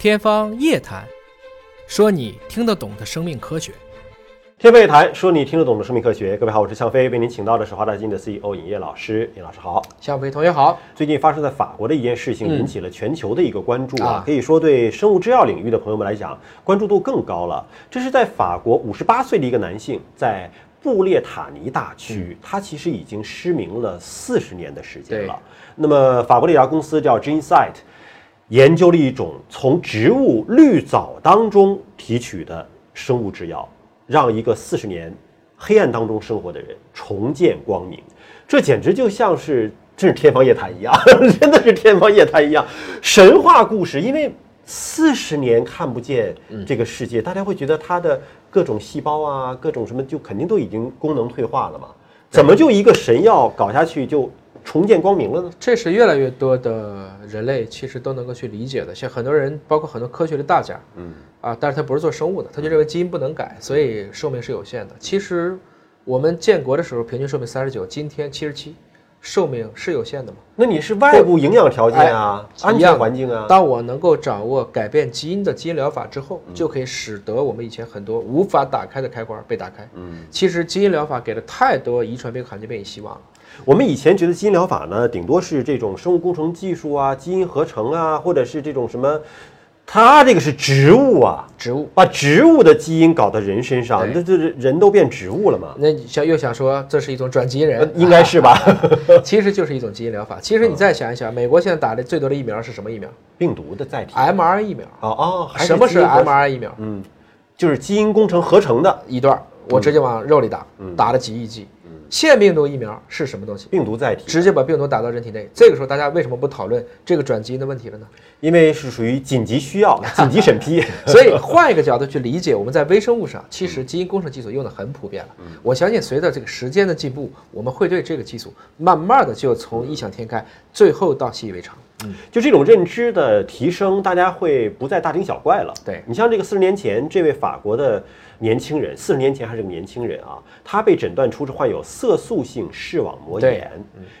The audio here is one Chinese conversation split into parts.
天方夜谭，说你听得懂的生命科学。天方夜谭，说你听得懂的生命科学。各位好，我是向飞，为您请到的是华大基因的 CEO 尹烨老师。尹老师好，向飞同学好。最近发生在法国的一件事情，引起了全球的一个关注啊，啊可以说对生物制药领域的朋友们来讲，关注度更高了。这是在法国五十八岁的一个男性，在布列塔尼大区，他其实已经失明了四十年的时间了。那么法国的一家公司叫 GeneSight，研究了一种从植物绿藻当中提取的生物制药，让一个四十年黑暗当中生活的人重见光明。这简直就像是真是天方夜谭一样，真的是天方夜谭一样，神话故事。因为四十年看不见这个世界，大家会觉得它的各种细胞啊，各种什么就肯定都已经功能退化了嘛？怎么就一个神药搞下去就重见光明了呢？这是越来越多的人类其实都能够去理解的，像很多人，包括很多科学的大家，嗯，啊，但是他不是做生物的，他就认为基因不能改，所以寿命是有限的。其实我们建国的时候平均寿命三十九，今天七十七，寿命是有限的嘛？那你是外部营养条件啊，安全环境啊，当我能够掌握改变基因的基因疗法之后，就可以使得我们以前很多无法打开的开关被打开。嗯，其实基因疗法给了太多遗传病、罕见病以希望了。我们以前觉得基因疗法呢，顶多是这种生物工程技术啊、基因合成啊，或者是这种什么，它这个是植物啊，植物，把植物的基因搞到人身上，那这这人都变植物了嘛？那你想又想说这是一种转基因呃人，应该是吧？其实就是一种基因疗法。其实你再想一想，美国现在打的最多的疫苗是什么疫苗病毒的载体。？mRNA 疫苗。哦哦，还什么是基因合成 mRNA 疫苗？嗯，就是基因工程合成的一段我直接往肉里打，打了几亿剂。腺病毒疫苗是什么东西？病毒载体，直接把病毒打到人体内。这个时候大家为什么不讨论这个转基因的问题了呢？因为是属于紧急需要、紧急审批。所以换一个角度去理解，我们在微生物上，其实基因工程技术用的很普遍了。我相信随着这个时间的进步，我们会对这个技术慢慢的就从异想天开，最后到习以为常。就这种认知的提升，大家会不再大惊小怪了。对。你像这个四十年前，这位法国的年轻人，四十年前还是个年轻人啊，他被诊断出是患有色素性视网膜对。炎，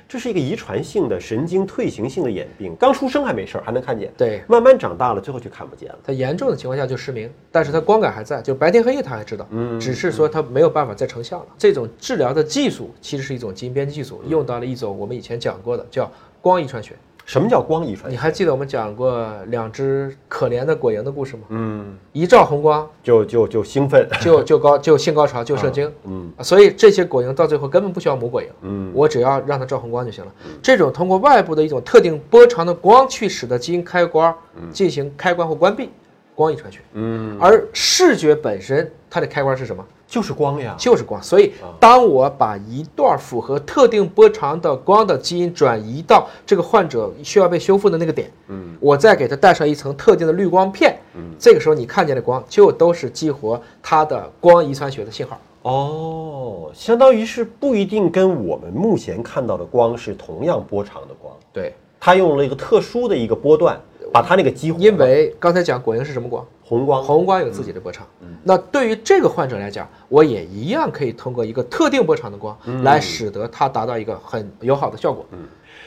这是一个遗传性的神经退行性的眼病，刚出生还没事儿，还能看见，对。慢慢长大了，最后就看不见了。他严重的情况下就失明，但是他光感还在，就白天黑夜他还知道，嗯。只是说他没有办法再成像了。这种治疗的技术其实是一种基因编辑技术，用到了一种我们以前讲过的叫光遗传学。什么叫光遗传你？还记得我们讲过两只可怜的果蝇的故事吗？嗯，一照红光就就就兴奋，就就高就性高潮就射精，嗯啊，所以这些果蝇到最后根本不需要母果蝇，嗯，我只要让它照红光就行了。这种通过外部的一种特定波长的光去使得基因开关进行开关或关闭，光遗传学。嗯，而视觉本身它的开关是什么？就是光呀。就是光。所以，当我把一段符合特定波长的光的基因转移到这个患者需要被修复的那个点，嗯，我再给它带上一层特定的滤光片，嗯，这个时候你看见的光就都是激活它的光遗传学的信号。哦，相当于是不一定跟我们目前看到的光是同样波长的光，对，它用了一个特殊的一个波段，把它那个激活。因为刚才讲果蝇是什么光？红光，红光有自己的波长。那对于这个患者来讲，我也一样可以通过一个特定波长的光来使得它达到一个很友好的效果。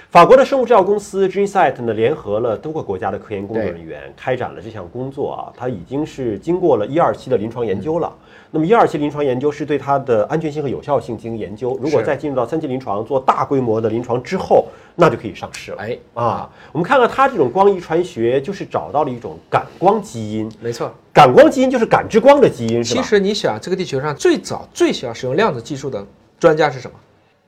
法国的生物制药公司 GeneSight 呢，联合了多个国家的科研工作人员，开展了这项工作啊。它已经是经过了一二期的临床研究了。那么一二期临床研究是对它的安全性和有效性进行研究。如果是再进入到三期临床做大规模的临床之后，那就可以上市了。哎，啊，我们看看它这种光遗传学，就是找到了一种感光基因。没错。感光基因就是感知光的基因，是其？实你想，这个地球上最早最喜欢使用量子技术的专家是什么？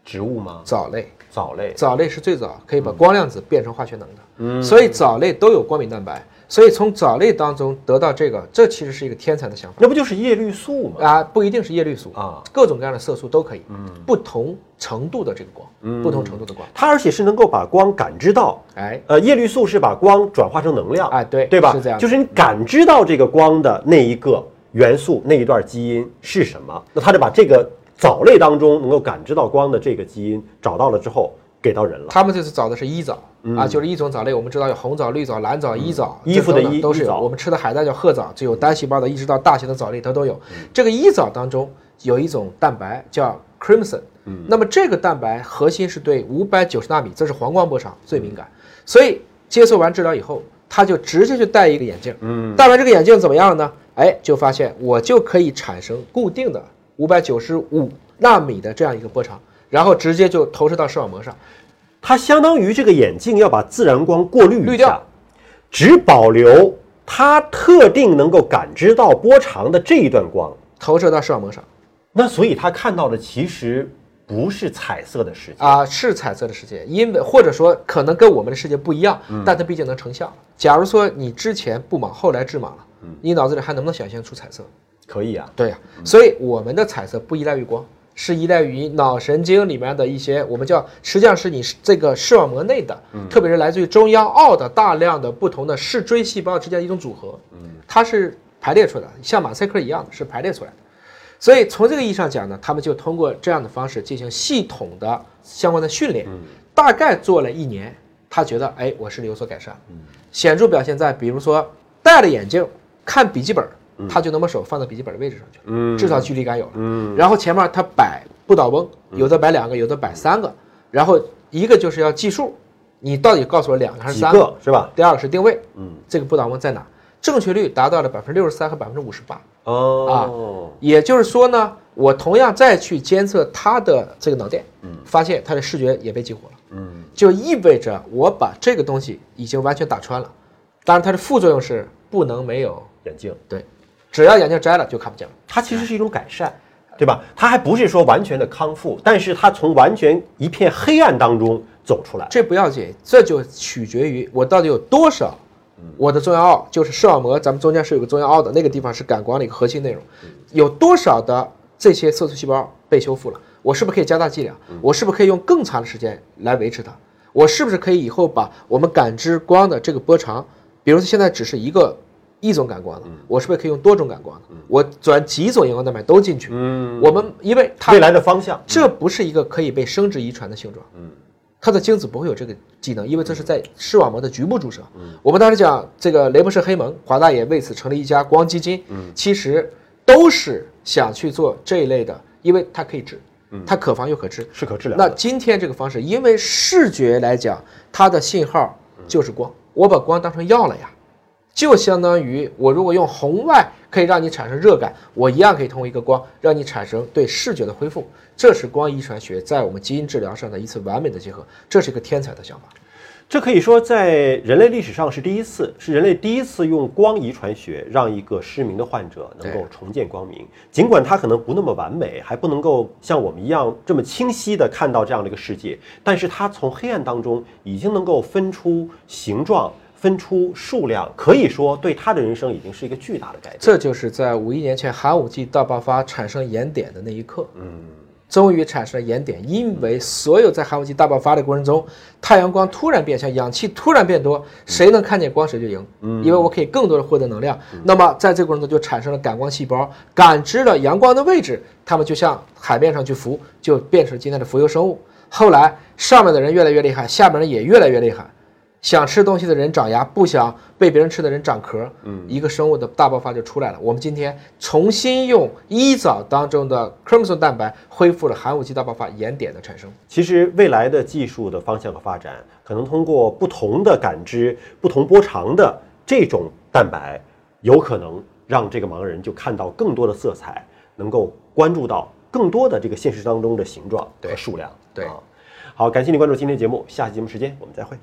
植物吗？藻类。藻类。藻类是最早可以把光量子变成化学能的，嗯，所以藻类都有光敏蛋白，所以从藻类当中得到这个，这其实是一个天才的想法。那不就是叶绿素吗？啊，不一定是叶绿素啊，各种各样的色素都可以，嗯，不同程度的这个光，不同程度的光，它而且是能够把光感知到。哎，呃，叶绿素是把光转化成能量，哎对对吧？是这样就是你感知到这个光的那一个元素那一段基因是什么，那它就把这个藻类当中能够感知到光的这个基因找到了之后，给到人了。他们这次找的是一藻啊，就是一种藻类，我们知道有红藻、绿藻、蓝藻、衣藻，衣服的衣都是有。我们吃的海带叫褐藻，就有单细胞的，一直到大型的藻类它都有。这个一藻当中有一种蛋白叫 crimson，那么这个蛋白核心是对五百九十纳米，这是黄光波长最敏感，所以接受完治疗以后。他就直接就戴一个眼镜，嗯，戴完这个眼镜怎么样呢？哎，就发现我就可以产生固定的五百九十五纳米的这样一个波长，然后直接就投射到视网膜上。它相当于这个眼镜要把自然光过滤滤掉，只保留它特定能够感知到波长的这一段光，投射到视网膜上。那所以他看到的其实。不是彩色的世界啊，是彩色的世界，因为或者说可能跟我们的世界不一样，但它毕竟能成像。假如说你之前不盲，后来致盲了，你脑子里还能不能想象出彩色？可以啊，对呀。所以我们的彩色不依赖于光，是依赖于脑神经里面的一些我们叫，实际上是你这个视网膜内的，特别是来自于中央凹的大量的不同的视锥细胞之间的一种组合，它是排列出来的，像马赛克一样的，是排列出来的。所以从这个意义上讲呢，他们就通过这样的方式进行系统的相关的训练，大概做了一年，他觉得哎，我视力有所改善，显著表现在比如说戴了眼镜看笔记本，他就能把手放到笔记本的位置上去，至少距离感有了。然后前面他摆不倒翁，有的摆两个，有的摆三个，然后一个就是要计数，你到底告诉我两个还是三个是吧？第二个是定位，嗯，这个不倒翁在哪？正确率达到了百分之六十三和百分之五十八。哦，啊，也就是说呢，我同样再去监测他的这个脑电，嗯，发现他的视觉也被激活了，嗯，就意味着我把这个东西已经完全打穿了。当然，它的副作用是不能没有眼镜，对，只要眼镜摘了就看不见了。它其实是一种改善，对吧？它还不是说完全的康复，但是它从完全一片黑暗当中走出来，这不要紧，这就取决于我到底有多少。我的中央凹就是视网膜，咱们中间是有个中央凹的那个地方是感光的一个核心内容，有多少的这些色素细胞被修复了？我是不是可以加大剂量？我是不是可以用更长的时间来维持它？我是不是可以以后把我们感知光的这个波长，比如说现在只是一个一种感光的，我是不是可以用多种感光的？我转几种荧光蛋白都进去？嗯，我们因为它未来的方向，这不是一个可以被生殖遗传的性状。嗯。它的精子不会有这个技能，因为这是在视网膜的局部注射。我们当时讲这个雷博士黑盟，华大也为此成立一家光基金。其实都是想去做这一类的，因为它可以治，它可防又可治，是可治疗。那今天这个方式，因为视觉来讲，它的信号就是光，我把光当成药了呀。就相当于我如果用红外可以让你产生热感，我一样可以通过一个光让你产生对视觉的恢复。这是光遗传学在我们基因治疗上的一次完美的结合，这是一个天才的想法。这可以说在人类历史上是第一次，是人类第一次用光遗传学让一个失明的患者能够重见光明。尽管他可能不那么完美，还不能够像我们一样这么清晰的看到这样的一个世界，但是他从黑暗当中已经能够分出形状。分出数量，可以说对他的人生已经是一个巨大的改变。这就是在五亿年前寒武纪大爆发产生盐点的那一刻，嗯，终于产生了盐点。因为所有在寒武纪大爆发的过程中，太阳光突然变强，氧气突然变多，谁能看见光谁就赢，嗯，因为我可以更多的获得能量。那么在这个过程中就产生了感光细胞，感知了阳光的位置，它们就向海面上去浮，就变成今天的浮游生物。后来上面的人越来越厉害，下面人也越来越厉害。想吃东西的人长牙，不想被别人吃的人长壳。嗯，一个生物的大爆发就出来了。我们今天重新用一藻当中的 chromosome 蛋白恢复了寒武纪大爆发盐点的产生。其实未来的技术的方向和发展，可能通过不同的感知、不同波长的这种蛋白，有可能让这个盲人就看到更多的色彩，能够关注到更多的这个现实当中的形状和数量。对，好，感谢你关注今天节目，下期节目时间我们再会。